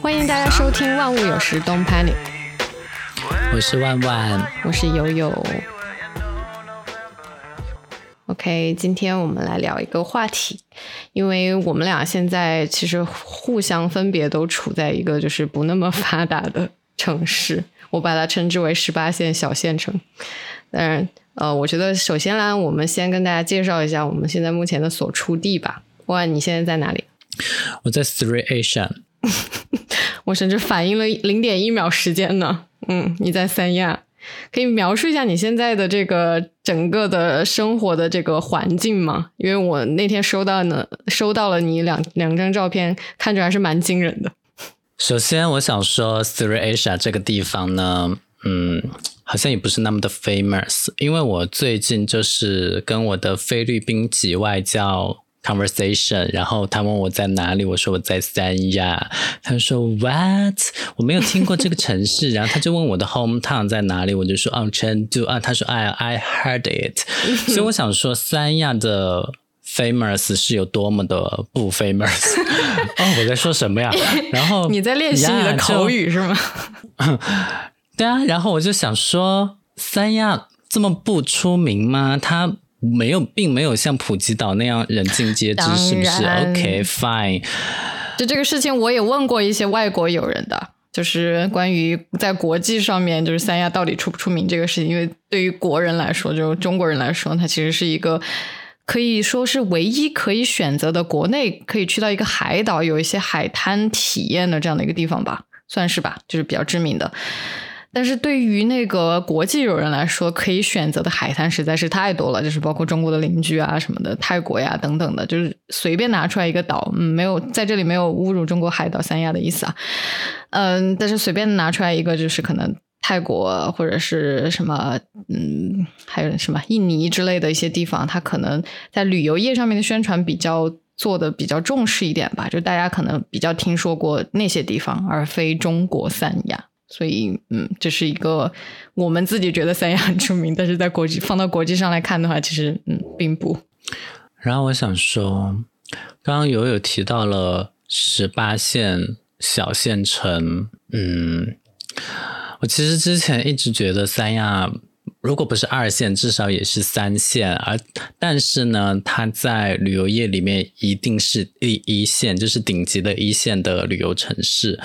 欢迎大家收听《万物有时 Don't Panic》，我是万万，我是悠悠。OK，今天我们来聊一个话题，因为我们俩现在其实互相分别都处在一个就是不那么发达的城市，我把它称之为十八线小县城。当然，呃，我觉得首先啦，我们先跟大家介绍一下我们现在目前的所处地吧。万，你现在在哪里？我在 Three Asia。我甚至反应了零点一秒时间呢。嗯，你在三亚，可以描述一下你现在的这个整个的生活的这个环境吗？因为我那天收到呢，收到了你两两张照片，看着还是蛮惊人的。首先，我想说 Three Asia 这个地方呢，嗯，好像也不是那么的 famous，因为我最近就是跟我的菲律宾籍外教。conversation，然后他问我在哪里，我说我在三亚，他说 What？我没有听过这个城市，然后他就问我的 hometown 在哪里，我就说哦成都啊，他说 I I heard it，所以我想说三亚的 famous 是有多么的不 famous，哦我在说什么呀？然后你在练习你的口语是吗？对啊，然后我就想说三亚这么不出名吗？他。没有，并没有像普吉岛那样人尽皆知，是不是？OK，fine。就这个事情，我也问过一些外国友人的，就是关于在国际上面，就是三亚到底出不出名这个事情。因为对于国人来说，就中国人来说，它其实是一个可以说是唯一可以选择的国内可以去到一个海岛，有一些海滩体验的这样的一个地方吧，算是吧，就是比较知名的。但是对于那个国际友人来说，可以选择的海滩实在是太多了，就是包括中国的邻居啊什么的，泰国呀等等的，就是随便拿出来一个岛，嗯，没有在这里没有侮辱中国海岛三亚的意思啊，嗯，但是随便拿出来一个，就是可能泰国或者是什么，嗯，还有什么印尼之类的一些地方，它可能在旅游业上面的宣传比较做的比较重视一点吧，就大家可能比较听说过那些地方，而非中国三亚。所以，嗯，这是一个我们自己觉得三亚很出名，但是在国际放到国际上来看的话，其实嗯，并不。然后我想说，刚刚友友提到了十八线小县城，嗯，我其实之前一直觉得三亚如果不是二线，至少也是三线，而但是呢，它在旅游业里面一定是第一线，就是顶级的一线的旅游城市。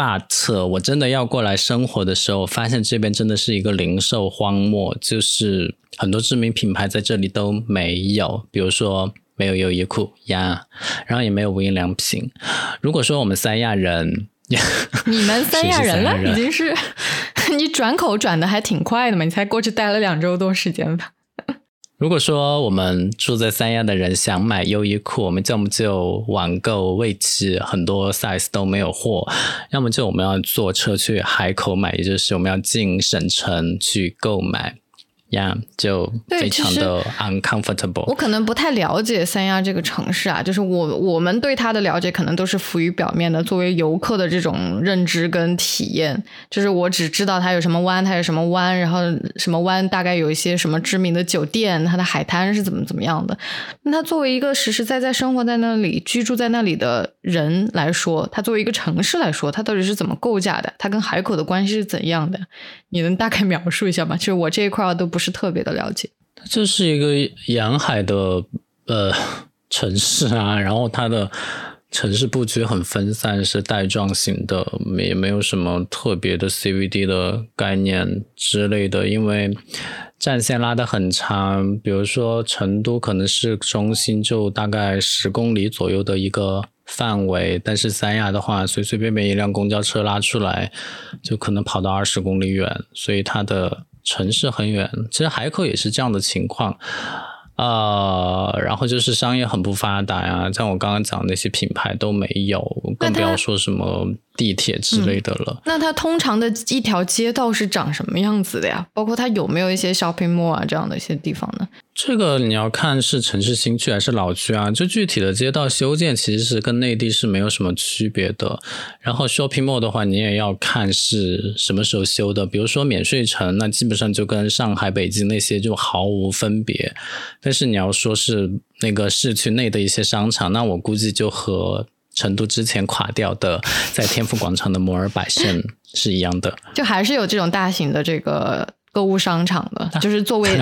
But 我真的要过来生活的时候，发现这边真的是一个零售荒漠，就是很多知名品牌在这里都没有，比如说没有优衣库呀，然后也没有无印良品。如果说我们三亚人，你们三亚人了，已经是 你转口转的还挺快的嘛，你才过去待了两周多时间吧。如果说我们住在三亚的人想买优衣库，我们要么就网购，位置很多 size 都没有货；要么就我们要坐车去海口买，也就是我们要进省城去购买。呀，就非常的 uncomfortable。我可能不太了解三亚这个城市啊，就是我我们对它的了解可能都是浮于表面的。作为游客的这种认知跟体验，就是我只知道它有什么湾，它有什么湾，然后什么湾大概有一些什么知名的酒店，它的海滩是怎么怎么样的。那它作为一个实实在在生活在那里、居住在那里的人来说，它作为一个城市来说，它到底是怎么构架的？它跟海口的关系是怎样的？你能大概描述一下吗？其实我这一块都不。是特别的了解，这是一个沿海的呃城市啊，然后它的城市布局很分散，是带状型的，也没有什么特别的 CVD 的概念之类的，因为战线拉得很长，比如说成都可能是中心就大概十公里左右的一个范围，但是三亚的话，随随便便一辆公交车拉出来，就可能跑到二十公里远，所以它的。城市很远，其实海口也是这样的情况，呃，然后就是商业很不发达呀，像我刚刚讲那些品牌都没有，更不要说什么地铁之类的了。那它通常的一条街道是长什么样子的呀？包括它有没有一些 shopping mall 啊这样的一些地方呢？这个你要看是城市新区还是老区啊？就具体的街道修建其实是跟内地是没有什么区别的。然后 shopping mall 的话，你也要看是什么时候修的。比如说免税城，那基本上就跟上海、北京那些就毫无分别。但是你要说是那个市区内的一些商场，那我估计就和成都之前垮掉的在天府广场的摩尔百盛是一样的，就还是有这种大型的这个购物商场的，就是作为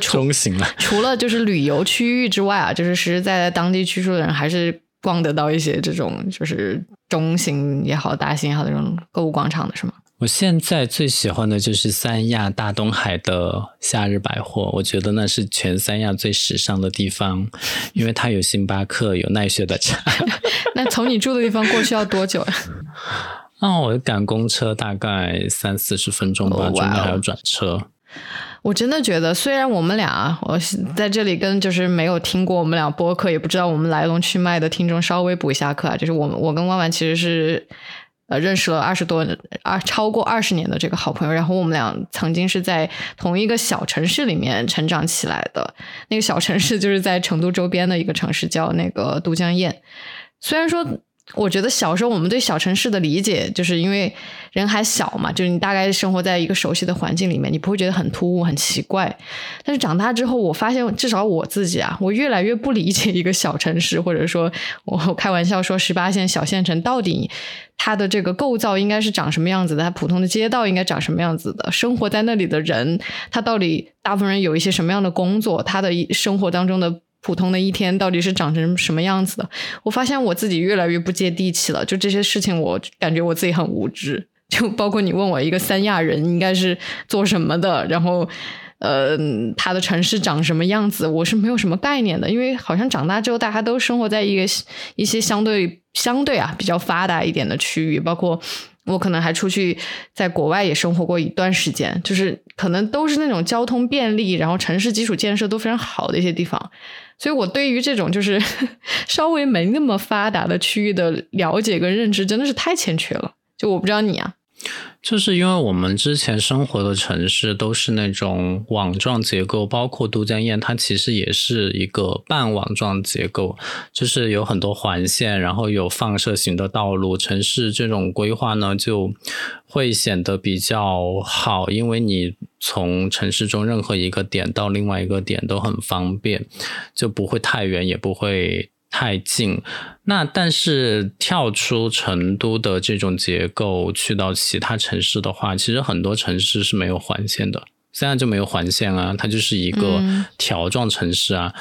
中型了。除了就是旅游区域之外啊，就是实实在在当地居住的人还是逛得到一些这种就是中型也好、大型也好的这种购物广场的，是吗？我现在最喜欢的就是三亚大东海的夏日百货，我觉得那是全三亚最时尚的地方，因为它有星巴克，有奈雪的茶。那从你住的地方过去要多久呀？哦，我赶公车大概三四十分钟吧，中间还要转车。我真的觉得，虽然我们俩啊，我在这里跟就是没有听过我们俩播客，也不知道我们来龙去脉的听众稍微补一下课啊，就是我们我跟万万其实是呃认识了二十多二超过二十年的这个好朋友，然后我们俩曾经是在同一个小城市里面成长起来的，那个小城市就是在成都周边的一个城市，叫那个都江堰。虽然说，我觉得小时候我们对小城市的理解，就是因为人还小嘛，就是你大概生活在一个熟悉的环境里面，你不会觉得很突兀、很奇怪。但是长大之后，我发现至少我自己啊，我越来越不理解一个小城市，或者说我开玩笑说十八线小县城到底它的这个构造应该是长什么样子的，它普通的街道应该长什么样子的，生活在那里的人，他到底大部分人有一些什么样的工作，他的生活当中的。普通的一天到底是长成什么样子的？我发现我自己越来越不接地气了。就这些事情，我感觉我自己很无知。就包括你问我一个三亚人应该是做什么的，然后呃，他的城市长什么样子，我是没有什么概念的。因为好像长大之后，大家都生活在一个一些相对相对啊比较发达一点的区域，包括。我可能还出去在国外也生活过一段时间，就是可能都是那种交通便利，然后城市基础建设都非常好的一些地方，所以我对于这种就是 稍微没那么发达的区域的了解跟认知真的是太欠缺了。就我不知道你啊，就是因为我们之前生活的城市都是那种网状结构，包括都江堰，它其实也是一个半网状结构，就是有很多环线，然后有放射型的道路，城市这种规划呢就会显得比较好，因为你从城市中任何一个点到另外一个点都很方便，就不会太远，也不会。太近，那但是跳出成都的这种结构，去到其他城市的话，其实很多城市是没有环线的，现在就没有环线啊，它就是一个条状城市啊，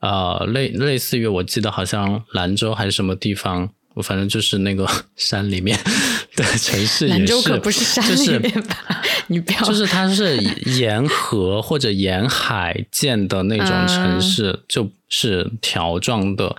呃，类类似于我记得好像兰州还是什么地方，我反正就是那个山里面 的城市也是，兰州可不是山就是里面吧？你不要，就是它是沿河或者沿海建的那种城市，就是条状的，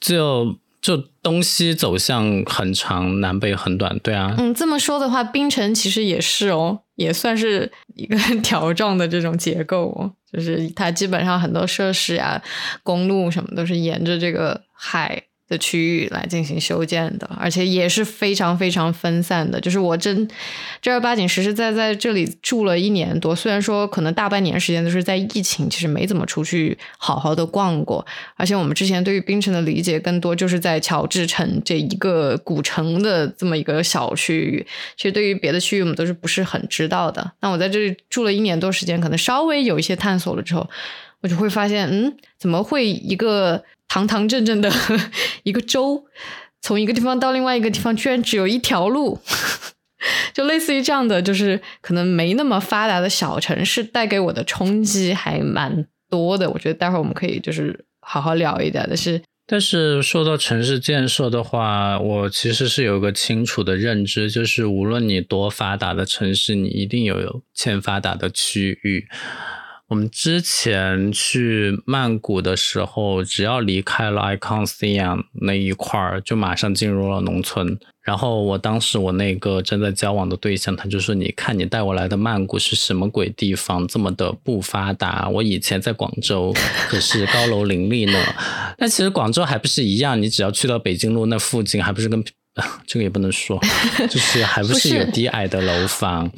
就就东西走向很长，南北很短，对啊。嗯，这么说的话，冰城其实也是哦，也算是一个条状的这种结构哦，就是它基本上很多设施啊、公路什么都是沿着这个海。的区域来进行修建的，而且也是非常非常分散的。就是我真正儿八经实实在在这里住了一年多，虽然说可能大半年时间都是在疫情，其实没怎么出去好好的逛过。而且我们之前对于槟城的理解更多就是在乔治城这一个古城的这么一个小区域，其实对于别的区域我们都是不是很知道的。那我在这里住了一年多时间，可能稍微有一些探索了之后，我就会发现，嗯，怎么会一个。堂堂正正的 一个州，从一个地方到另外一个地方，居然只有一条路，就类似于这样的，就是可能没那么发达的小城市带给我的冲击还蛮多的。我觉得待会儿我们可以就是好好聊一点但是。但是说到城市建设的话，我其实是有个清楚的认知，就是无论你多发达的城市，你一定有欠发达的区域。我们之前去曼谷的时候，只要离开了 Icon Siam 那一块儿，就马上进入了农村。然后我当时我那个正在交往的对象，他就说：“你看你带我来的曼谷是什么鬼地方，这么的不发达？我以前在广州可是高楼林立呢。但其实广州还不是一样，你只要去到北京路那附近，还不是跟 这个也不能说，就是还不是有低矮的楼房。”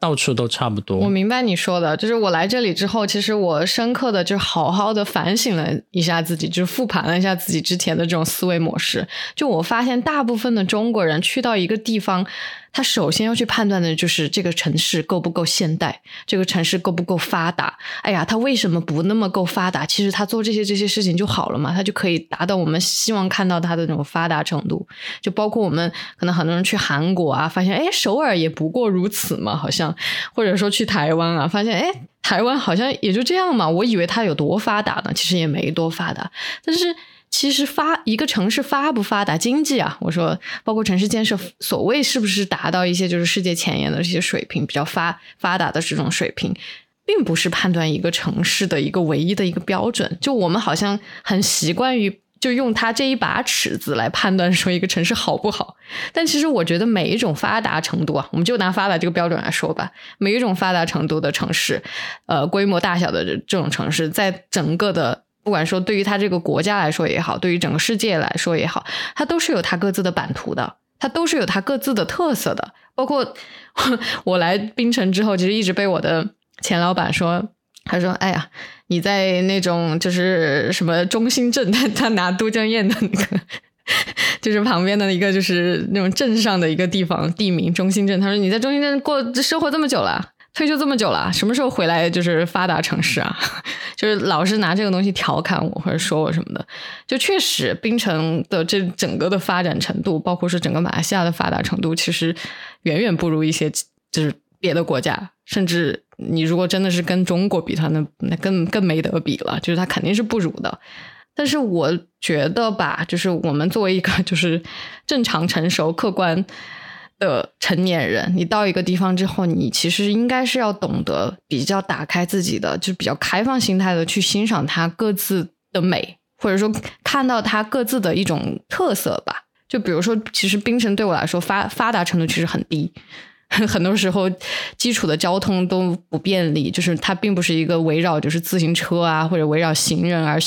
到处都差不多。我明白你说的，就是我来这里之后，其实我深刻的就好好的反省了一下自己，就是复盘了一下自己之前的这种思维模式。就我发现，大部分的中国人去到一个地方，他首先要去判断的就是这个城市够不够现代，这个城市够不够发达。哎呀，他为什么不那么够发达？其实他做这些这些事情就好了嘛，他就可以达到我们希望看到他的那种发达程度。就包括我们可能很多人去韩国啊，发现哎，首尔也不过如此嘛，好像或者说去台湾啊，发现哎，台湾好像也就这样嘛。我以为它有多发达呢，其实也没多发达，但是。其实发一个城市发不发达，经济啊，我说包括城市建设，所谓是不是达到一些就是世界前沿的这些水平，比较发发达的这种水平，并不是判断一个城市的一个唯一的一个标准。就我们好像很习惯于就用它这一把尺子来判断说一个城市好不好。但其实我觉得每一种发达程度啊，我们就拿发达这个标准来说吧，每一种发达程度的城市，呃，规模大小的这种城市，在整个的。不管说对于他这个国家来说也好，对于整个世界来说也好，它都是有它各自的版图的，它都是有它各自的特色的。包括我来槟城之后，其实一直被我的前老板说，他说：“哎呀，你在那种就是什么中心镇，他他拿都江堰的那个，就是旁边的一个就是那种镇上的一个地方地名中心镇。他说你在中心镇过生活这么久了。”退休这么久了，什么时候回来就是发达城市啊？就是老是拿这个东西调侃我或者说我什么的。就确实，槟城的这整个的发展程度，包括是整个马来西亚的发达程度，其实远远不如一些就是别的国家。甚至你如果真的是跟中国比，它那那更更没得比了。就是它肯定是不如的。但是我觉得吧，就是我们作为一个 就是正常、成熟、客观。的成年人，你到一个地方之后，你其实应该是要懂得比较打开自己的，就是比较开放心态的去欣赏它各自的美，或者说看到它各自的一种特色吧。就比如说，其实槟城对我来说发发达程度其实很低，很多时候基础的交通都不便利，就是它并不是一个围绕就是自行车啊或者围绕行人而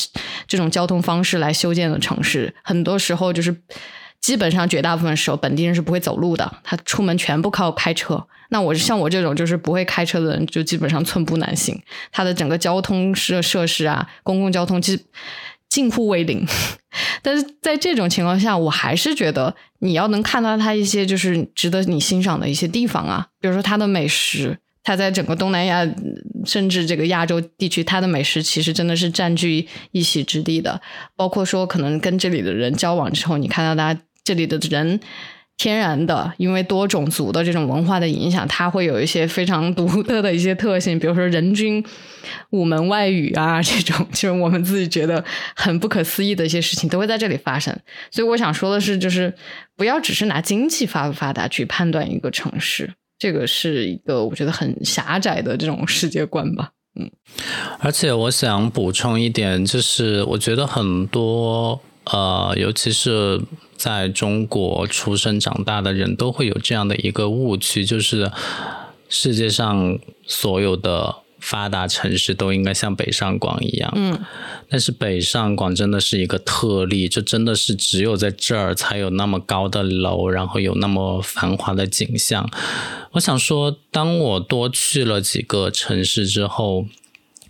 这种交通方式来修建的城市，很多时候就是。基本上绝大部分时候，本地人是不会走路的，他出门全部靠开车。那我像我这种就是不会开车的人，就基本上寸步难行。他的整个交通设设施啊，公共交通其实近乎为零。但是在这种情况下，我还是觉得你要能看到他一些就是值得你欣赏的一些地方啊，比如说他的美食，他在整个东南亚甚至这个亚洲地区，他的美食其实真的是占据一席之地的。包括说可能跟这里的人交往之后，你看到他。这里的人天然的，因为多种族的这种文化的影响，它会有一些非常独特的一些特性，比如说人均五门外语啊，这种就是我们自己觉得很不可思议的一些事情，都会在这里发生。所以我想说的是，就是不要只是拿经济发不发达去判断一个城市，这个是一个我觉得很狭窄的这种世界观吧。嗯，而且我想补充一点，就是我觉得很多呃，尤其是。在中国出生长大的人都会有这样的一个误区，就是世界上所有的发达城市都应该像北上广一样。嗯，但是北上广真的是一个特例，这真的是只有在这儿才有那么高的楼，然后有那么繁华的景象。我想说，当我多去了几个城市之后。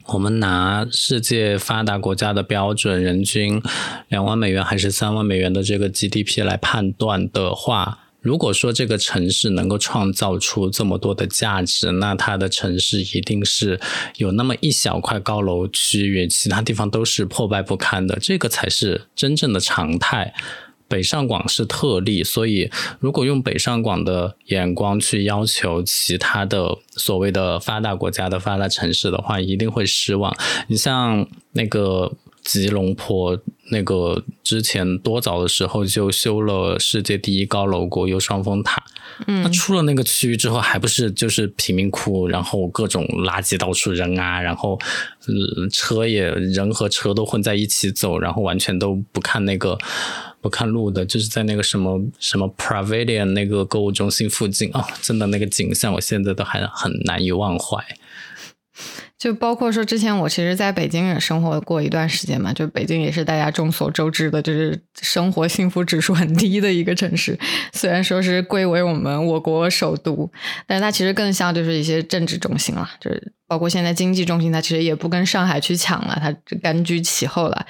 我们拿世界发达国家的标准，人均两万美元还是三万美元的这个 GDP 来判断的话，如果说这个城市能够创造出这么多的价值，那它的城市一定是有那么一小块高楼区域，其他地方都是破败不堪的，这个才是真正的常态。北上广是特例，所以如果用北上广的眼光去要求其他的所谓的发达国家的发达城市的话，一定会失望。你像那个吉隆坡，那个之前多早的时候就修了世界第一高楼国有双峰塔，嗯，那出了那个区域之后，还不是就是贫民窟，然后各种垃圾到处扔啊，然后车也人和车都混在一起走，然后完全都不看那个。不看路的，就是在那个什么什么 Pavilion 那个购物中心附近啊，真的那个景象，我现在都还很难以忘怀。就包括说，之前我其实在北京也生活过一段时间嘛，就北京也是大家众所周知的，就是生活幸福指数很低的一个城市。虽然说是归为我们我国首都，但是它其实更像就是一些政治中心了，就是包括现在经济中心，它其实也不跟上海去抢了，它甘居其后了。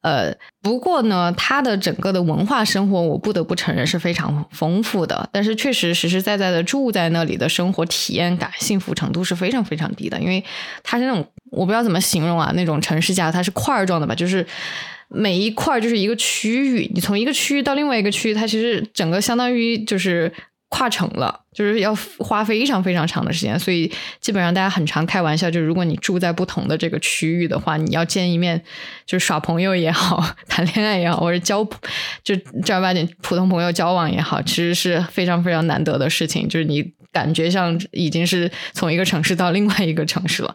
呃，不过呢，它的整个的文化生活，我不得不承认是非常丰富的。但是确实实实在在的住在那里的生活体验感、幸福程度是非常非常低的，因为它是那种我不知道怎么形容啊，那种城市架它是块状的吧，就是每一块就是一个区域，你从一个区域到另外一个区域，它其实整个相当于就是。跨城了，就是要花非常非常长的时间，所以基本上大家很常开玩笑，就是如果你住在不同的这个区域的话，你要见一面，就是耍朋友也好，谈恋爱也好，或者交就正儿八经普通朋友交往也好，其实是非常非常难得的事情。就是你感觉像已经是从一个城市到另外一个城市了，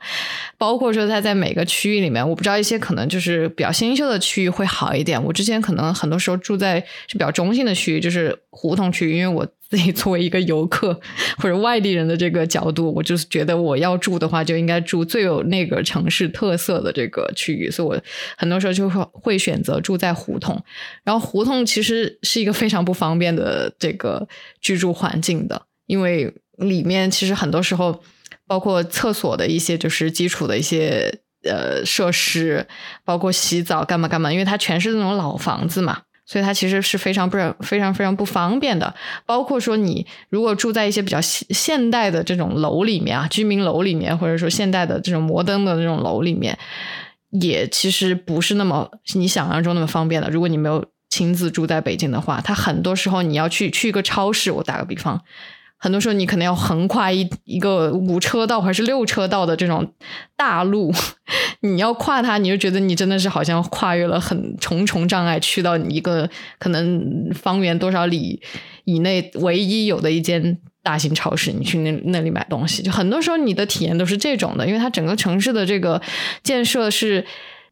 包括说他在每个区域里面，我不知道一些可能就是比较新秀的区域会好一点。我之前可能很多时候住在是比较中心的区域，就是胡同区，因为我。自己作为一个游客或者外地人的这个角度，我就是觉得我要住的话，就应该住最有那个城市特色的这个区域，所以我很多时候就会会选择住在胡同。然后胡同其实是一个非常不方便的这个居住环境的，因为里面其实很多时候包括厕所的一些就是基础的一些呃设施，包括洗澡干嘛干嘛，因为它全是那种老房子嘛。所以它其实是非常不非常非常不方便的，包括说你如果住在一些比较现现代的这种楼里面啊，居民楼里面，或者说现代的这种摩登的那种楼里面，也其实不是那么你想象中那么方便的。如果你没有亲自住在北京的话，它很多时候你要去去一个超市，我打个比方。很多时候你可能要横跨一一个五车道还是六车道的这种大路，你要跨它，你就觉得你真的是好像跨越了很重重障碍，去到一个可能方圆多少里以内唯一有的一间大型超市，你去那那里买东西，就很多时候你的体验都是这种的，因为它整个城市的这个建设是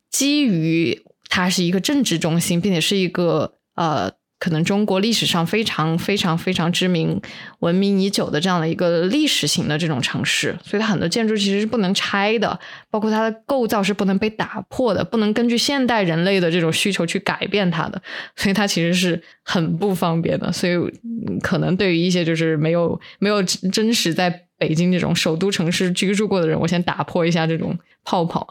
基于它是一个政治中心，并且是一个呃。可能中国历史上非常非常非常知名、闻名已久的这样的一个历史型的这种城市，所以它很多建筑其实是不能拆的，包括它的构造是不能被打破的，不能根据现代人类的这种需求去改变它的，所以它其实是很不方便的。所以可能对于一些就是没有没有真实在北京这种首都城市居住过的。人，我先打破一下这种泡泡。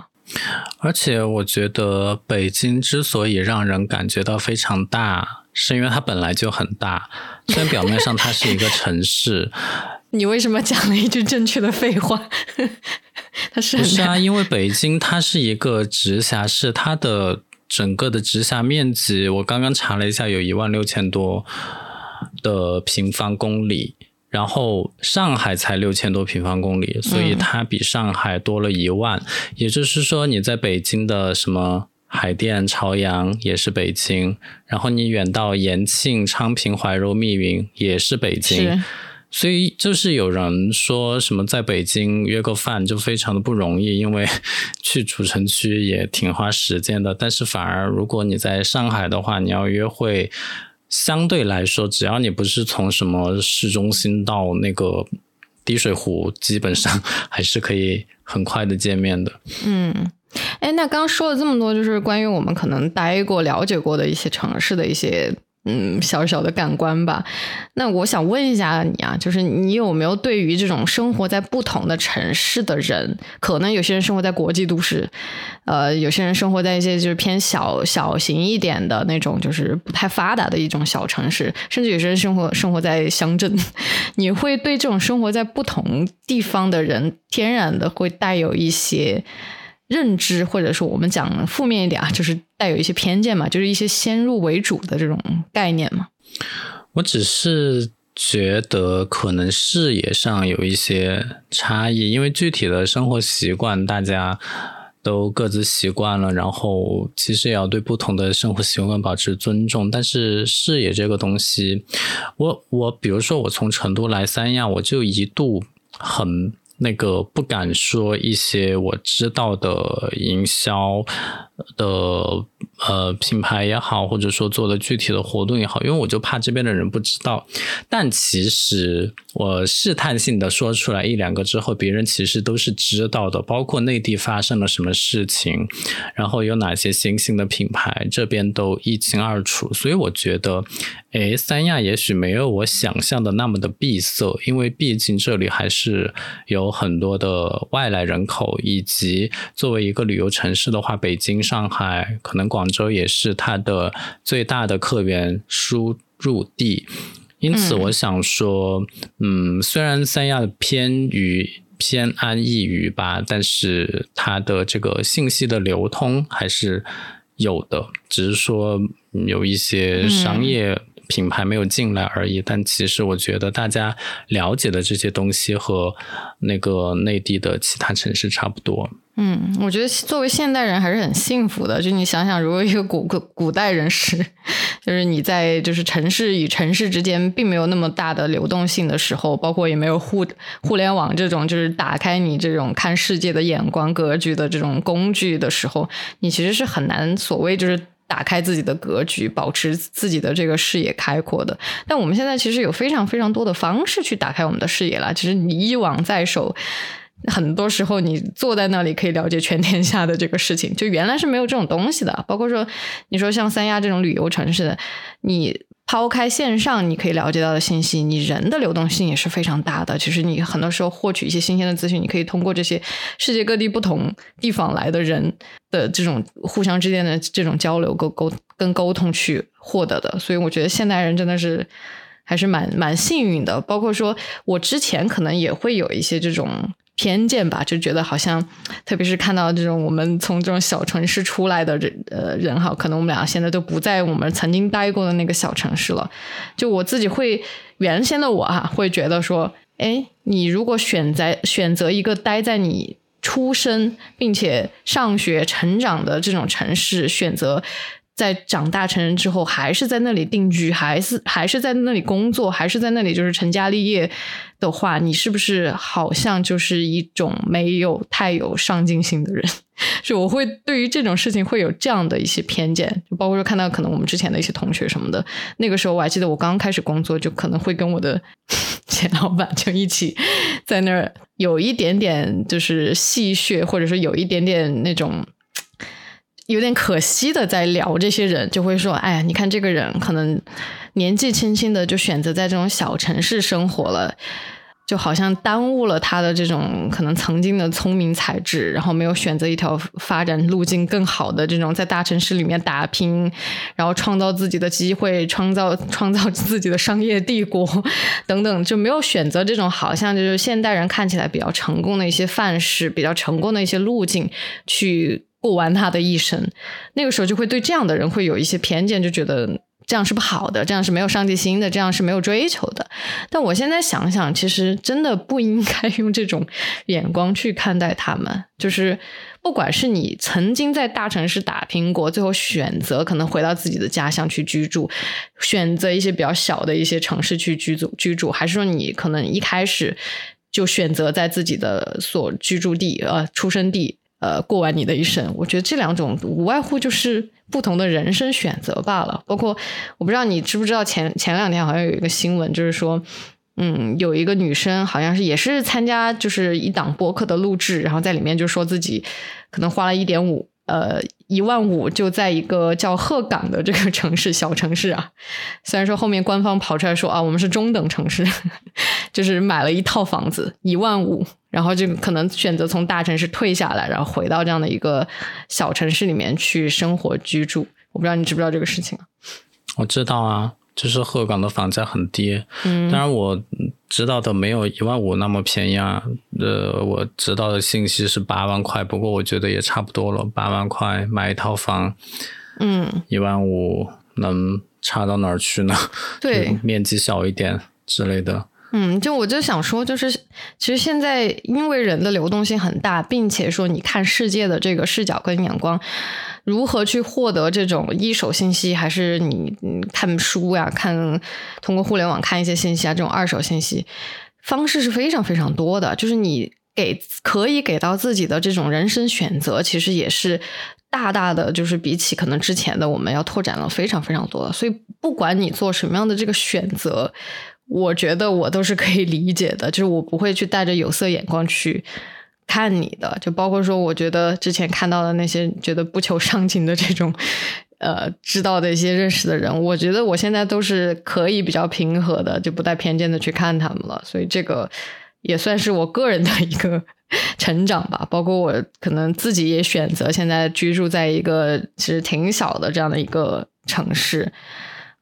而且我觉得北京之所以让人感觉到非常大。是因为它本来就很大，虽然表面上它是一个城市。你为什么讲了一句正确的废话？它是不是啊？因为北京它是一个直辖市，它的整个的直辖面积，我刚刚查了一下，有一万六千多的平方公里，然后上海才六千多平方公里，所以它比上海多了一万。也就是说，你在北京的什么？海淀、朝阳也是北京，然后你远到延庆、昌平、怀柔、密云也是北京，所以就是有人说什么在北京约个饭就非常的不容易，因为去主城区也挺花时间的。但是反而如果你在上海的话，你要约会，相对来说，只要你不是从什么市中心到那个滴水湖，基本上还是可以很快的见面的。嗯。哎，那刚说了这么多，就是关于我们可能待过、了解过的一些城市的一些嗯小小的感官吧。那我想问一下你啊，就是你有没有对于这种生活在不同的城市的人，可能有些人生活在国际都市，呃，有些人生活在一些就是偏小小型一点的那种，就是不太发达的一种小城市，甚至有些人生活生活在乡镇，你会对这种生活在不同地方的人，天然的会带有一些。认知，或者说我们讲负面一点啊，就是带有一些偏见嘛，就是一些先入为主的这种概念嘛。我只是觉得可能视野上有一些差异，因为具体的生活习惯大家都各自习惯了，然后其实也要对不同的生活习惯保持尊重。但是视野这个东西，我我比如说我从成都来三亚，我就一度很。那个不敢说一些我知道的营销的呃品牌也好，或者说做的具体的活动也好，因为我就怕这边的人不知道。但其实我试探性的说出来一两个之后，别人其实都是知道的，包括内地发生了什么事情，然后有哪些新兴的品牌，这边都一清二楚。所以我觉得。诶，三亚也许没有我想象的那么的闭塞，因为毕竟这里还是有很多的外来人口，以及作为一个旅游城市的话，北京、上海、可能广州也是它的最大的客源输入地，因此我想说，嗯，虽然三亚偏于偏安一隅吧，但是它的这个信息的流通还是有的，只是说有一些商业品牌没有进来而已。但其实我觉得大家了解的这些东西和那个内地的其他城市差不多。嗯，我觉得作为现代人还是很幸福的。就你想想，如果一个古古古代人士，就是你在就是城市与城市之间并没有那么大的流动性的时候，包括也没有互互联网这种就是打开你这种看世界的眼光格局的这种工具的时候，你其实是很难所谓就是打开自己的格局，保持自己的这个视野开阔的。但我们现在其实有非常非常多的方式去打开我们的视野了。其实你一网在手。很多时候，你坐在那里可以了解全天下的这个事情，就原来是没有这种东西的。包括说，你说像三亚这种旅游城市的，你抛开线上你可以了解到的信息，你人的流动性也是非常大的。其实你很多时候获取一些新鲜的资讯，你可以通过这些世界各地不同地方来的人的这种互相之间的这种交流、沟沟跟沟通去获得的。所以我觉得现代人真的是还是蛮蛮幸运的。包括说我之前可能也会有一些这种。偏见吧，就觉得好像，特别是看到这种我们从这种小城市出来的人，呃，人哈，可能我们俩现在都不在我们曾经待过的那个小城市了。就我自己会，原先的我哈，会觉得说，哎，你如果选择选择一个待在你出生并且上学成长的这种城市，选择。在长大成人之后，还是在那里定居，还是还是在那里工作，还是在那里就是成家立业的话，你是不是好像就是一种没有太有上进心的人？就我会对于这种事情会有这样的一些偏见，就包括说看到可能我们之前的一些同学什么的，那个时候我还记得我刚开始工作，就可能会跟我的 前老板就一起在那儿有一点点就是戏谑，或者说有一点点那种。有点可惜的，在聊这些人，就会说：“哎呀，你看这个人可能年纪轻轻的就选择在这种小城市生活了，就好像耽误了他的这种可能曾经的聪明才智，然后没有选择一条发展路径更好的这种在大城市里面打拼，然后创造自己的机会，创造创造自己的商业帝国等等，就没有选择这种好像就是现代人看起来比较成功的一些范式，比较成功的一些路径去。”过完他的一生，那个时候就会对这样的人会有一些偏见，就觉得这样是不好的，这样是没有上进心的，这样是没有追求的。但我现在想想，其实真的不应该用这种眼光去看待他们。就是不管是你曾经在大城市打拼过，最后选择可能回到自己的家乡去居住，选择一些比较小的一些城市去居住居住，还是说你可能一开始就选择在自己的所居住地呃出生地。呃，过完你的一生，我觉得这两种无外乎就是不同的人生选择罢了。包括我不知道你知不知道，前前两天好像有一个新闻，就是说，嗯，有一个女生好像是也是参加就是一档播客的录制，然后在里面就说自己可能花了一点五。呃，一万五就在一个叫鹤岗的这个城市，小城市啊。虽然说后面官方跑出来说啊，我们是中等城市，就是买了一套房子一万五，然后就可能选择从大城市退下来，然后回到这样的一个小城市里面去生活居住。我不知道你知不知道这个事情啊？我知道啊。就是鹤岗的房价很低，当然我知道的没有一万五那么便宜啊。呃，我知道的信息是八万块，不过我觉得也差不多了。八万块买一套房，嗯，一万五能差到哪儿去呢？对，面积小一点之类的。嗯，就我就想说，就是其实现在因为人的流动性很大，并且说你看世界的这个视角跟眼光。如何去获得这种一手信息，还是你看书呀？看通过互联网看一些信息啊？这种二手信息方式是非常非常多的。就是你给可以给到自己的这种人生选择，其实也是大大的，就是比起可能之前的我们要拓展了非常非常多。所以不管你做什么样的这个选择，我觉得我都是可以理解的。就是我不会去带着有色眼光去。看你的，就包括说，我觉得之前看到的那些觉得不求上进的这种，呃，知道的一些认识的人，我觉得我现在都是可以比较平和的，就不带偏见的去看他们了。所以这个也算是我个人的一个 成长吧。包括我可能自己也选择现在居住在一个其实挺小的这样的一个城市。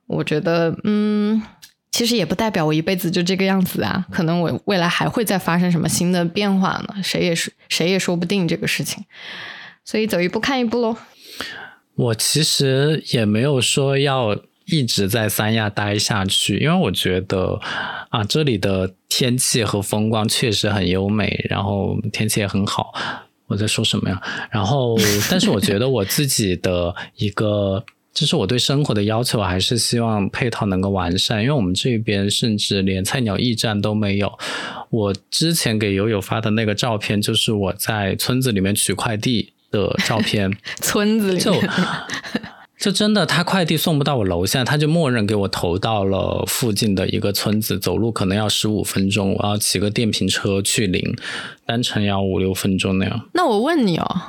我觉得，嗯，其实也不代表我一辈子就这个样子啊。可能我未来还会再发生什么新的变化呢？谁也是谁也说不定这个事情。所以走一步看一步喽。我其实也没有说要一直在三亚待下去，因为我觉得啊，这里的天气和风光确实很优美，然后天气也很好。我在说什么呀？然后，但是我觉得我自己的一个，就是我对生活的要求，还是希望配套能够完善。因为我们这边甚至连菜鸟驿站都没有。我之前给友友发的那个照片，就是我在村子里面取快递。的照片，村子里就 就真的，他快递送不到我楼下，他就默认给我投到了附近的一个村子，走路可能要十五分钟，我要骑个电瓶车去领，单程要五六分钟那样。那我问你哦。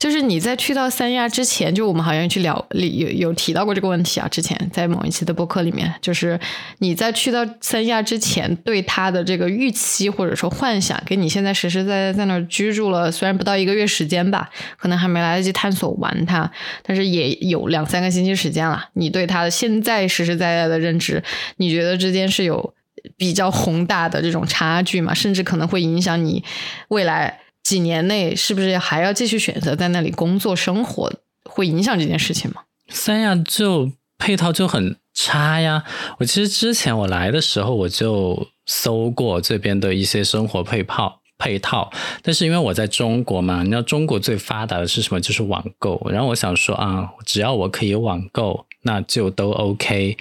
就是你在去到三亚之前，就我们好像去聊里有有提到过这个问题啊。之前在某一期的播客里面，就是你在去到三亚之前，对他的这个预期或者说幻想，跟你现在实实在在在那儿居住了，虽然不到一个月时间吧，可能还没来得及探索完它，但是也有两三个星期时间了。你对他的现在实实在在的认知，你觉得之间是有比较宏大的这种差距吗？甚至可能会影响你未来？几年内是不是还要继续选择在那里工作生活？会影响这件事情吗？三亚就配套就很差呀。我其实之前我来的时候我就搜过这边的一些生活配套配套，但是因为我在中国嘛，你知道中国最发达的是什么？就是网购。然后我想说啊，只要我可以网购，那就都 OK。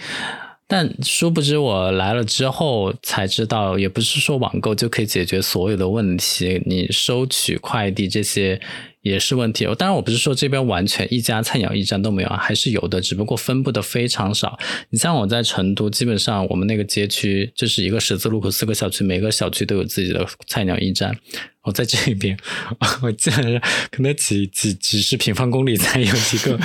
但殊不知，我来了之后才知道，也不是说网购就可以解决所有的问题。你收取快递这些。也是问题。当然，我不是说这边完全一家菜鸟驿站都没有啊，还是有的，只不过分布的非常少。你像我在成都，基本上我们那个街区就是一个十字路口，四个小区，每个小区都有自己的菜鸟驿站。我在这边，我竟然可能几几几十平方公里才有几个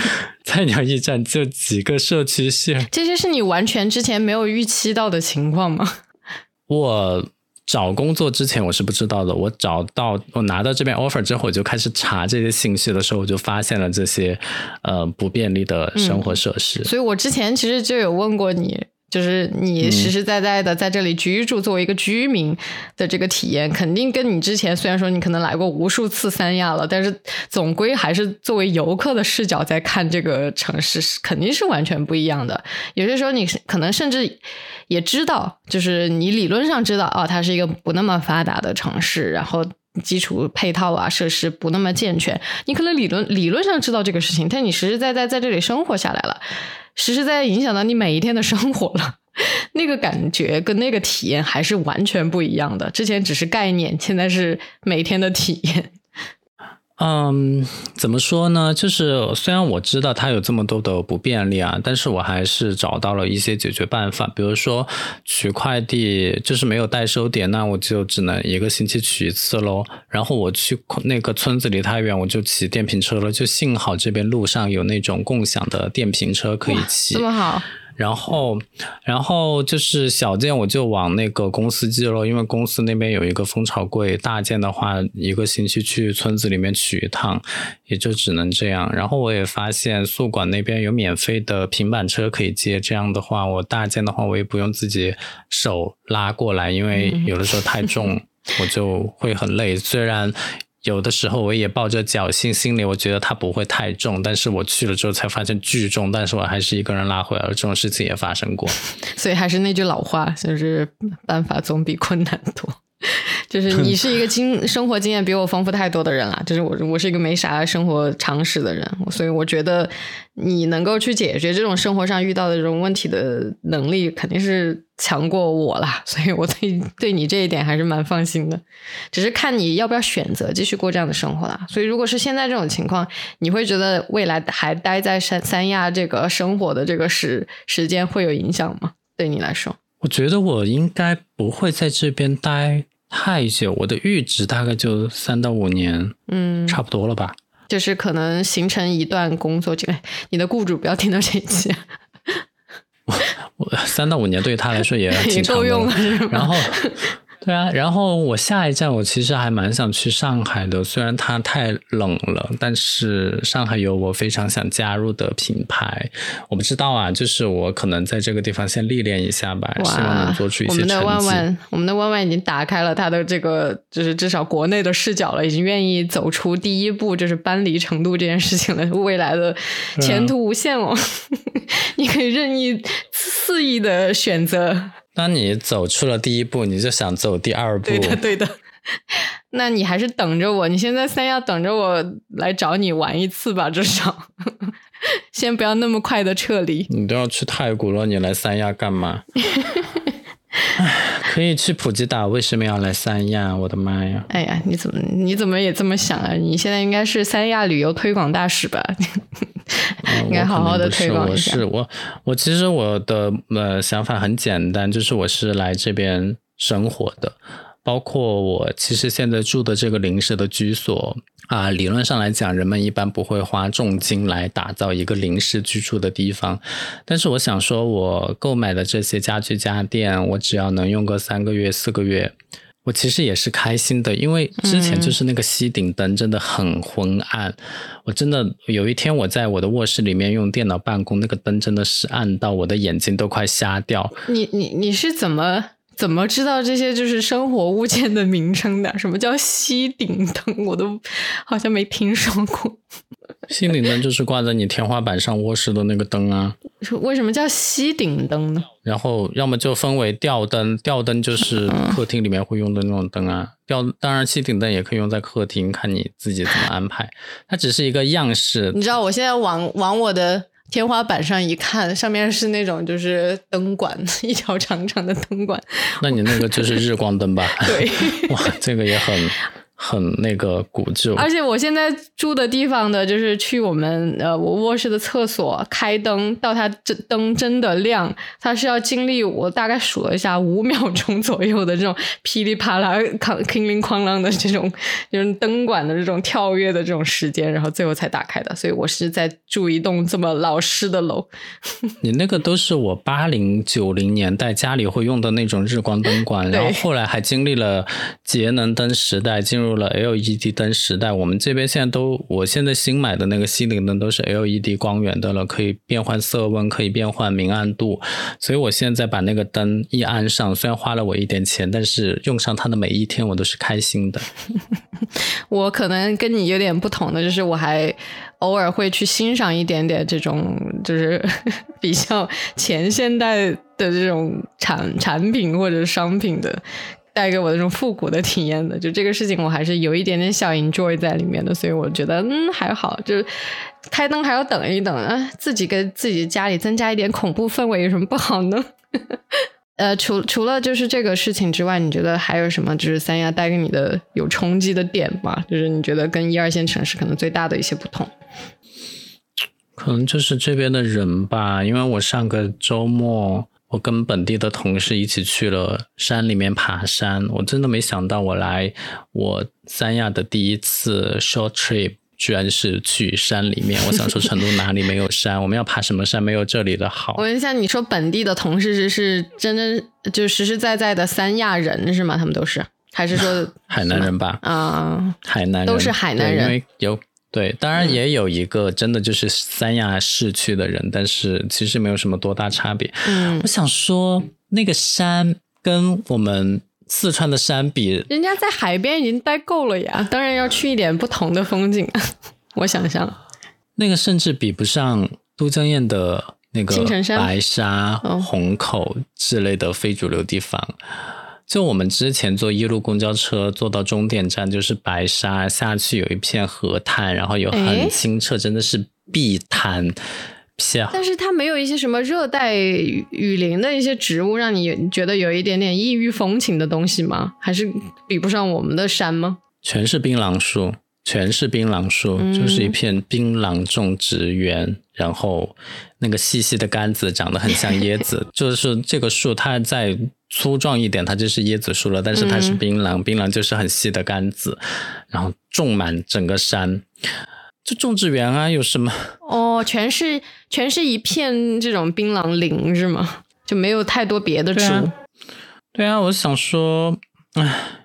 菜鸟驿站，就几个社区线。这些是你完全之前没有预期到的情况吗？我。找工作之前我是不知道的，我找到我拿到这边 offer 之后，我就开始查这些信息的时候，我就发现了这些呃不便利的生活设施。所以我之前其实就有问过你。就是你实实在在的在这里居住，作为一个居民的这个体验，肯定跟你之前虽然说你可能来过无数次三亚了，但是总归还是作为游客的视角在看这个城市，是肯定是完全不一样的。有些时候你可能甚至也知道，就是你理论上知道，哦，它是一个不那么发达的城市，然后基础配套啊设施不那么健全，你可能理论理论上知道这个事情，但你实实在在在这里生活下来了。实实在在影响到你每一天的生活了，那个感觉跟那个体验还是完全不一样的。之前只是概念，现在是每天的体验。嗯，怎么说呢？就是虽然我知道它有这么多的不便利啊，但是我还是找到了一些解决办法。比如说取快递，就是没有代收点，那我就只能一个星期取一次喽。然后我去那个村子离太远，我就骑电瓶车了。就幸好这边路上有那种共享的电瓶车可以骑，这么好。然后，然后就是小件我就往那个公司寄了，因为公司那边有一个蜂巢柜。大件的话，一个星期去村子里面取一趟，也就只能这样。然后我也发现宿管那边有免费的平板车可以接，这样的话，我大件的话我也不用自己手拉过来，因为有的时候太重，我就会很累。虽然。有的时候我也抱着侥幸心理，我觉得它不会太重，但是我去了之后才发现巨重，但是我还是一个人拉回来了。这种事情也发生过，所以还是那句老话，就是办法总比困难多。就是你是一个经 生活经验比我丰富太多的人了，就是我我是一个没啥生活常识的人，所以我觉得你能够去解决这种生活上遇到的这种问题的能力肯定是强过我啦，所以我对对你这一点还是蛮放心的，只是看你要不要选择继续过这样的生活啦。所以如果是现在这种情况，你会觉得未来还待在三三亚这个生活的这个时时间会有影响吗？对你来说，我觉得我应该不会在这边待。太久，我的阈值大概就三到五年，嗯，差不多了吧。就是可能形成一段工作，这个你的雇主不要听到这一期。我我三到五年对于他来说也挺 够用了，是然后，对啊，然后我下一站我其实还蛮想去上海的，虽然它太冷了，但是上海有我非常想加入的品牌。我不知道啊，就是我可能在这个地方先历练一下吧，希望能做出一些我们的万。万，我们的万万已经打开了他的这个，就是至少国内的视角了，已经愿意走出第一步，就是搬离成都这件事情了。未来的前途无限哦，你可以任意肆意的选择。当你走出了第一步，你就想走第二步。对的，对的。那你还是等着我，你现在三亚等着我来找你玩一次吧，至少 先不要那么快的撤离。你都要去太古了，你来三亚干嘛？可以去普吉岛，为什么要来三亚？我的妈呀！哎呀，你怎么你怎么也这么想啊？你现在应该是三亚旅游推广大使吧？应该好好的推广一下。我是我，我其实我的呃想法很简单，就是我是来这边生活的，包括我其实现在住的这个临时的居所啊，理论上来讲，人们一般不会花重金来打造一个临时居住的地方，但是我想说，我购买的这些家具家电，我只要能用个三个月、四个月。我其实也是开心的，因为之前就是那个吸顶灯真的很昏暗，我真的有一天我在我的卧室里面用电脑办公，那个灯真的是暗到我的眼睛都快瞎掉。你你你是怎么怎么知道这些就是生活物件的名称的？什么叫吸顶灯？我都好像没听说过。吸顶灯就是挂在你天花板上卧室的那个灯啊。为什么叫吸顶灯呢？然后要么就分为吊灯，吊灯就是客厅里面会用的那种灯啊。吊当然吸顶灯也可以用在客厅，看你自己怎么安排。它只是一个样式。你知道我现在往往我的天花板上一看，上面是那种就是灯管，一条长长的灯管。那你那个就是日光灯吧？对。哇，这个也很。很那个古旧，而且我现在住的地方的，就是去我们呃我卧室的厕所开灯，到它这灯真的亮，它是要经历我大概数了一下五秒钟左右的这种噼里啪啦、哐叮铃哐啷的这种就是灯管的这种跳跃的这种时间，然后最后才打开的。所以我是在住一栋这么老式的楼。你那个都是我八零九零年代家里会用的那种日光灯管，然后后来还经历了节能灯时代，进入。入了 LED 灯时代，我们这边现在都，我现在新买的那个吸顶灯都是 LED 光源的了，可以变换色温，可以变换明暗度，所以我现在把那个灯一安上，虽然花了我一点钱，但是用上它的每一天我都是开心的。我可能跟你有点不同的，就是我还偶尔会去欣赏一点点这种，就是比较前现代的这种产产品或者商品的。带给我这种复古的体验的，就这个事情我还是有一点点小 enjoy 在里面的，所以我觉得嗯还好，就是开灯还要等一等啊，自己给自己家里增加一点恐怖氛围有什么不好呢？呃，除除了就是这个事情之外，你觉得还有什么就是三亚带给你的有冲击的点吗？就是你觉得跟一二线城市可能最大的一些不同？可能就是这边的人吧，因为我上个周末。我跟本地的同事一起去了山里面爬山，我真的没想到，我来我三亚的第一次 short trip 居然是去山里面。我想说，成都哪里没有山？我们要爬什么山？没有这里的好。我问一下，你说本地的同事是是真真就实实在在的三亚人是吗？他们都是，还是说海南人吧？啊，海南人都是海南人，因为有。对，当然也有一个真的就是三亚市区的人，但是其实没有什么多大差别。嗯，我想说那个山跟我们四川的山比，人家在海边已经待够了呀，当然要去一点不同的风景。我想象，那个甚至比不上都江堰的那个白沙、虹口之类的非主流地方。就我们之前坐一路公交车坐到终点站就是白沙，下去有一片河滩，然后有很清澈，真的是碧滩。但是它没有一些什么热带雨林的一些植物，让你觉得有一点点异域风情的东西吗？还是比不上我们的山吗？全是槟榔树，全是槟榔树，就是一片槟榔种植园。然后那个细细的杆子长得很像椰子，就是这个树它再粗壮一点，它就是椰子树了。但是它是槟榔，槟榔就是很细的杆子，然后种满整个山。就种植园啊，有什么？哦，全是全是一片这种槟榔林是吗？就没有太多别的植物。对啊，我想说，唉。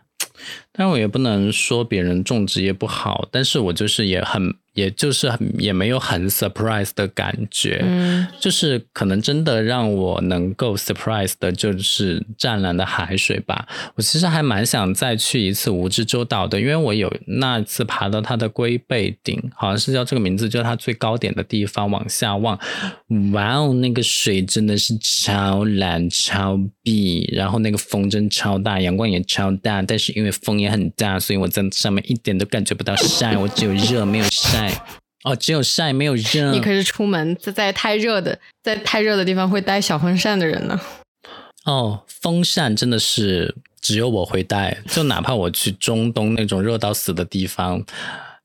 但我也不能说别人种植业不好，但是我就是也很。也就是也没有很 surprise 的感觉，嗯，就是可能真的让我能够 surprise 的，就是湛蓝的海水吧。我其实还蛮想再去一次蜈支洲岛的，因为我有那次爬到它的龟背顶，好像是叫这个名字，就是它最高点的地方，往下望，哇哦，那个水真的是超蓝超碧，然后那个风真超大，阳光也超大，但是因为风也很大，所以我在上面一点都感觉不到晒，我只有热没有晒。哦，只有晒没有热。你可是出门在在太热的，在太热的地方会带小风扇的人呢。哦，风扇真的是只有我会带，就哪怕我去中东那种热到死的地方，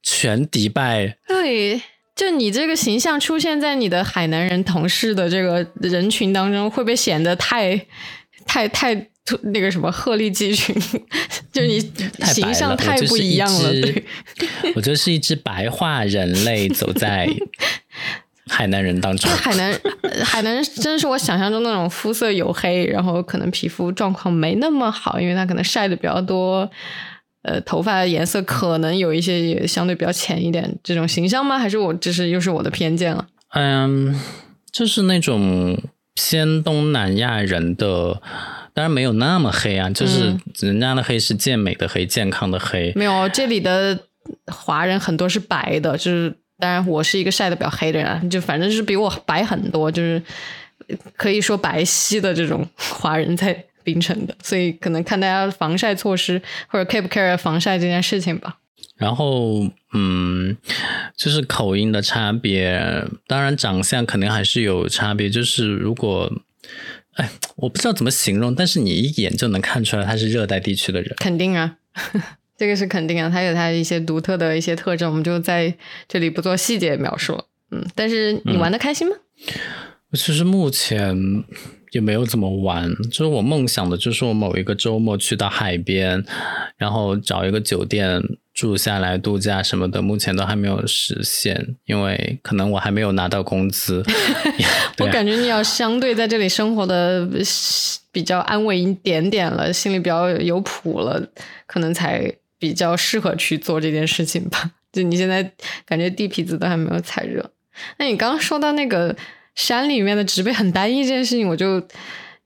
全迪拜。对，就你这个形象出现在你的海南人同事的这个人群当中，会不会显得太、太、太？那个什么鹤立鸡群，就你形象太不一样了。对，我就是一只白化人类走在 海南人当中。海南海南人真是我想象中那种肤色黝黑，然后可能皮肤状况没那么好，因为他可能晒的比较多。呃，头发的颜色可能有一些也相对比较浅一点，这种形象吗？还是我这是又是我的偏见了？嗯，就是那种偏东南亚人的。当然没有那么黑啊，就是人家的黑是健美的黑，健康的黑。没有，这里的华人很多是白的，就是当然我是一个晒的比较黑的人，就反正就是比我白很多，就是可以说白皙的这种华人在槟城的，所以可能看大家防晒措施或者 care 不 care 防晒这件事情吧。然后，嗯，就是口音的差别，当然长相肯定还是有差别，就是如果。哎，我不知道怎么形容，但是你一眼就能看出来他是热带地区的人。肯定啊，这个是肯定啊，他有他一些独特的一些特征，我们就在这里不做细节描述了。嗯，但是你玩的开心吗？其实目前也没有怎么玩，就是我梦想的就是我某一个周末去到海边，然后找一个酒店。住下来度假什么的，目前都还没有实现，因为可能我还没有拿到工资。我感觉你要相对在这里生活的比较安稳一点点了，心里比较有谱了，可能才比较适合去做这件事情吧。就你现在感觉地皮子都还没有踩热，那你刚刚说到那个山里面的植被很单一这件事情，我就。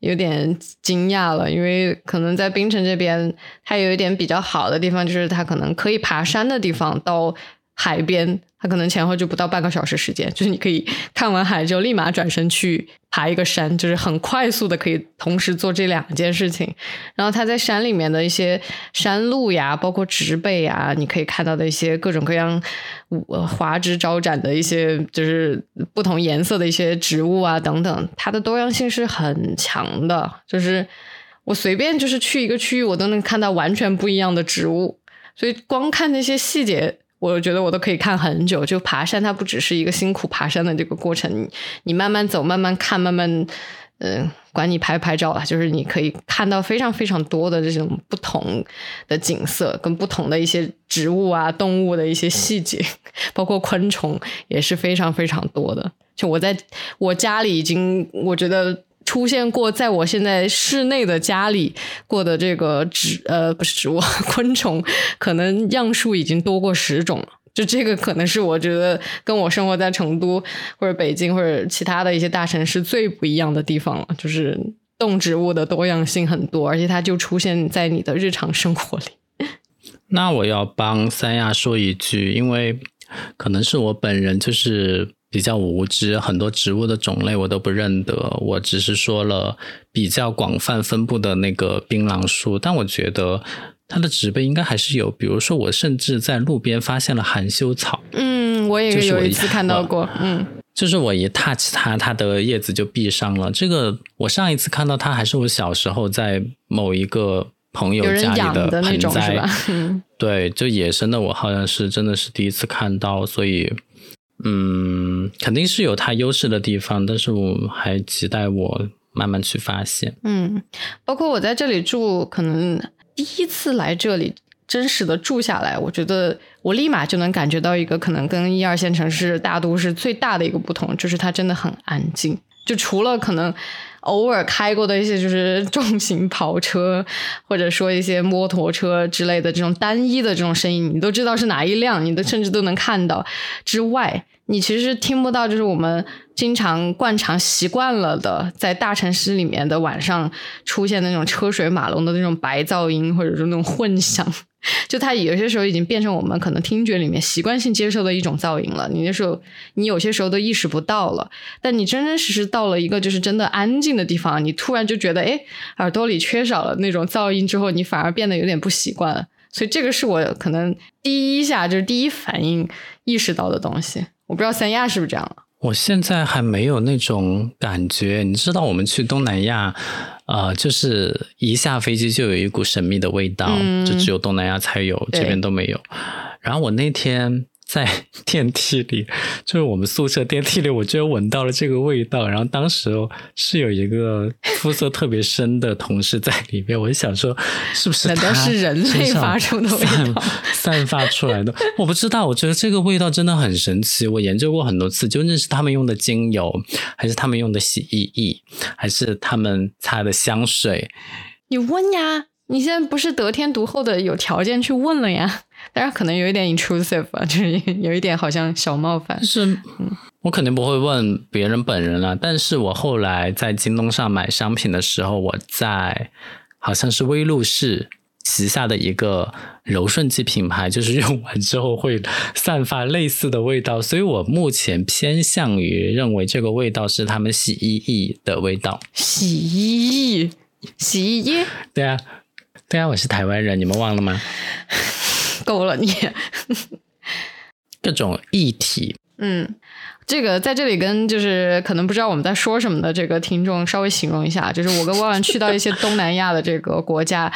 有点惊讶了，因为可能在槟城这边，它有一点比较好的地方，就是它可能可以爬山的地方到海边。它可能前后就不到半个小时时间，就是你可以看完海就立马转身去爬一个山，就是很快速的可以同时做这两件事情。然后它在山里面的一些山路呀，包括植被呀，你可以看到的一些各种各样花枝招展的一些，就是不同颜色的一些植物啊等等，它的多样性是很强的。就是我随便就是去一个区域，我都能看到完全不一样的植物，所以光看那些细节。我觉得我都可以看很久，就爬山，它不只是一个辛苦爬山的这个过程，你你慢慢走，慢慢看，慢慢，嗯，管你拍不拍照了，就是你可以看到非常非常多的这种不同的景色，跟不同的一些植物啊、动物的一些细节，包括昆虫也是非常非常多的。就我在我家里已经，我觉得。出现过在我现在室内的家里过的这个植呃不是植物 昆虫，可能样数已经多过十种了。就这个可能是我觉得跟我生活在成都或者北京或者其他的一些大城市最不一样的地方了。就是动植物的多样性很多，而且它就出现在你的日常生活里。那我要帮三亚说一句，因为可能是我本人就是。比较无知，很多植物的种类我都不认得。我只是说了比较广泛分布的那个槟榔树，但我觉得它的植被应该还是有。比如说，我甚至在路边发现了含羞草。嗯，我也有一次看到过。嗯，就是我一 touch 它，它的叶子就闭上了。这个我上一次看到它还是我小时候在某一个朋友家里的盆栽。嗯，对，就野生的，我好像是真的是第一次看到，所以。嗯，肯定是有它优势的地方，但是我还期待我慢慢去发现。嗯，包括我在这里住，可能第一次来这里真实的住下来，我觉得我立马就能感觉到一个可能跟一二线城市大都市最大的一个不同，就是它真的很安静。就除了可能偶尔开过的一些就是重型跑车，或者说一些摩托车之类的这种单一的这种声音，你都知道是哪一辆，你都甚至都能看到。之外，你其实听不到就是我们经常惯常习惯了的，在大城市里面的晚上出现那种车水马龙的那种白噪音，或者说那种混响。就它有些时候已经变成我们可能听觉里面习惯性接受的一种噪音了。你那时候，你有些时候都意识不到了。但你真真实实到了一个就是真的安静的地方，你突然就觉得，哎，耳朵里缺少了那种噪音之后，你反而变得有点不习惯。所以这个是我可能第一下就是第一反应意识到的东西。我不知道三亚是不是这样了。我现在还没有那种感觉。你知道，我们去东南亚。呃，就是一下飞机就有一股神秘的味道，就只有东南亚才有，这边都没有。然后我那天。在 电梯里，就是我们宿舍电梯里，我居然闻到了这个味道。然后当时是有一个肤色特别深的同事在里面，我就想说，是不是？难道是人类发出的味道？散发出来的？我不知道。我觉得这个味道真的很神奇。我研究过很多次，究竟是他们用的精油，还是他们用的洗衣液，还是他们擦的香水？你问呀！你现在不是得天独厚的有条件去问了呀？当然可能有一点 intrusive 啊，就是有一点好像小冒犯。是，我肯定不会问别人本人了。但是我后来在京东上买商品的时候，我在好像是威露士旗下的一个柔顺剂品牌，就是用完之后会散发类似的味道，所以我目前偏向于认为这个味道是他们洗衣液的味道。洗衣液，洗衣液，对啊。对啊，我是台湾人，你们忘了吗？够了你，各种议题，嗯。这个在这里跟就是可能不知道我们在说什么的这个听众稍微形容一下，就是我跟万万去到一些东南亚的这个国家，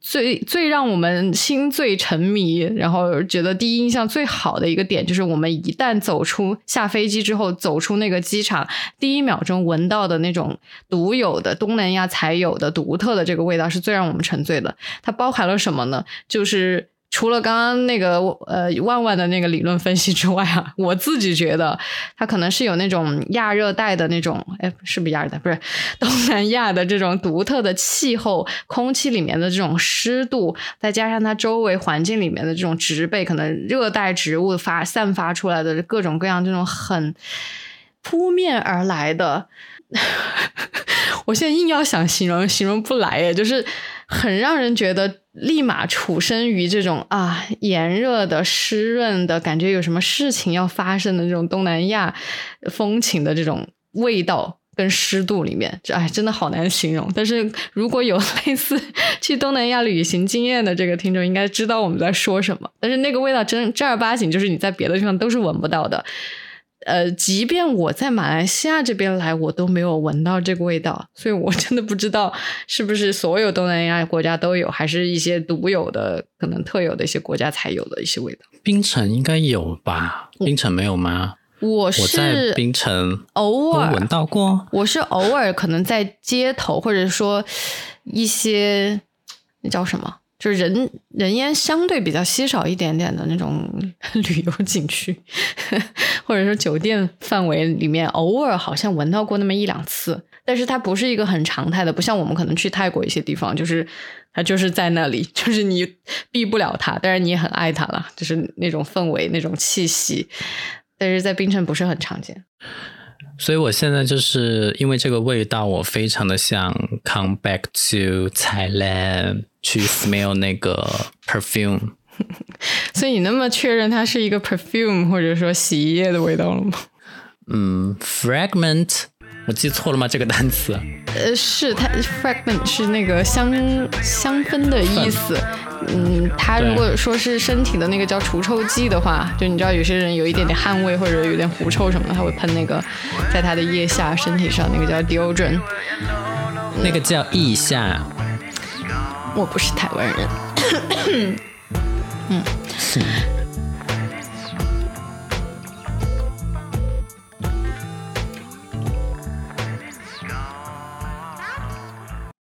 最最让我们心醉沉迷，然后觉得第一印象最好的一个点，就是我们一旦走出下飞机之后，走出那个机场，第一秒钟闻到的那种独有的东南亚才有的独特的这个味道，是最让我们沉醉的。它包含了什么呢？就是。除了刚刚那个呃万万的那个理论分析之外啊，我自己觉得它可能是有那种亚热带的那种，哎，是不是亚热带？不是东南亚的这种独特的气候，空气里面的这种湿度，再加上它周围环境里面的这种植被，可能热带植物发散发出来的各种各样这种很扑面而来的，我现在硬要想形容，形容不来哎，就是很让人觉得。立马处身于这种啊炎热的、湿润的感觉，有什么事情要发生的这种东南亚风情的这种味道跟湿度里面，这哎真的好难形容。但是如果有类似去东南亚旅行经验的这个听众，应该知道我们在说什么。但是那个味道真正儿八经就是你在别的地方都是闻不到的。呃，即便我在马来西亚这边来，我都没有闻到这个味道，所以我真的不知道是不是所有东南亚国家都有，还是一些独有的、可能特有的一些国家才有的一些味道。槟城应该有吧？槟城没有吗？我是槟城偶尔闻到过，我是偶尔可能在街头，或者说一些那叫什么？就是人人烟相对比较稀少一点点的那种 旅游景区，或者说酒店范围里面，偶尔好像闻到过那么一两次，但是它不是一个很常态的，不像我们可能去泰国一些地方，就是它就是在那里，就是你避不了它，但是你也很爱它了，就是那种氛围、那种气息，但是在冰城不是很常见。所以我现在就是因为这个味道，我非常的想 come back to Thailand 去 smell 那个 perfume。所以你那么确认它是一个 perfume 或者说洗衣液的味道了吗？嗯，fragment，我记错了吗？这个单词？呃，是它 fragment 是那个香香氛的意思。嗯，它如果说是身体的那个叫除臭剂的话，就你知道有些人有一点点汗味或者有点狐臭什么的，他会喷那个，在他的腋下、身体上那个叫 deodorant，那个叫腋下。我不是台湾人。嗯。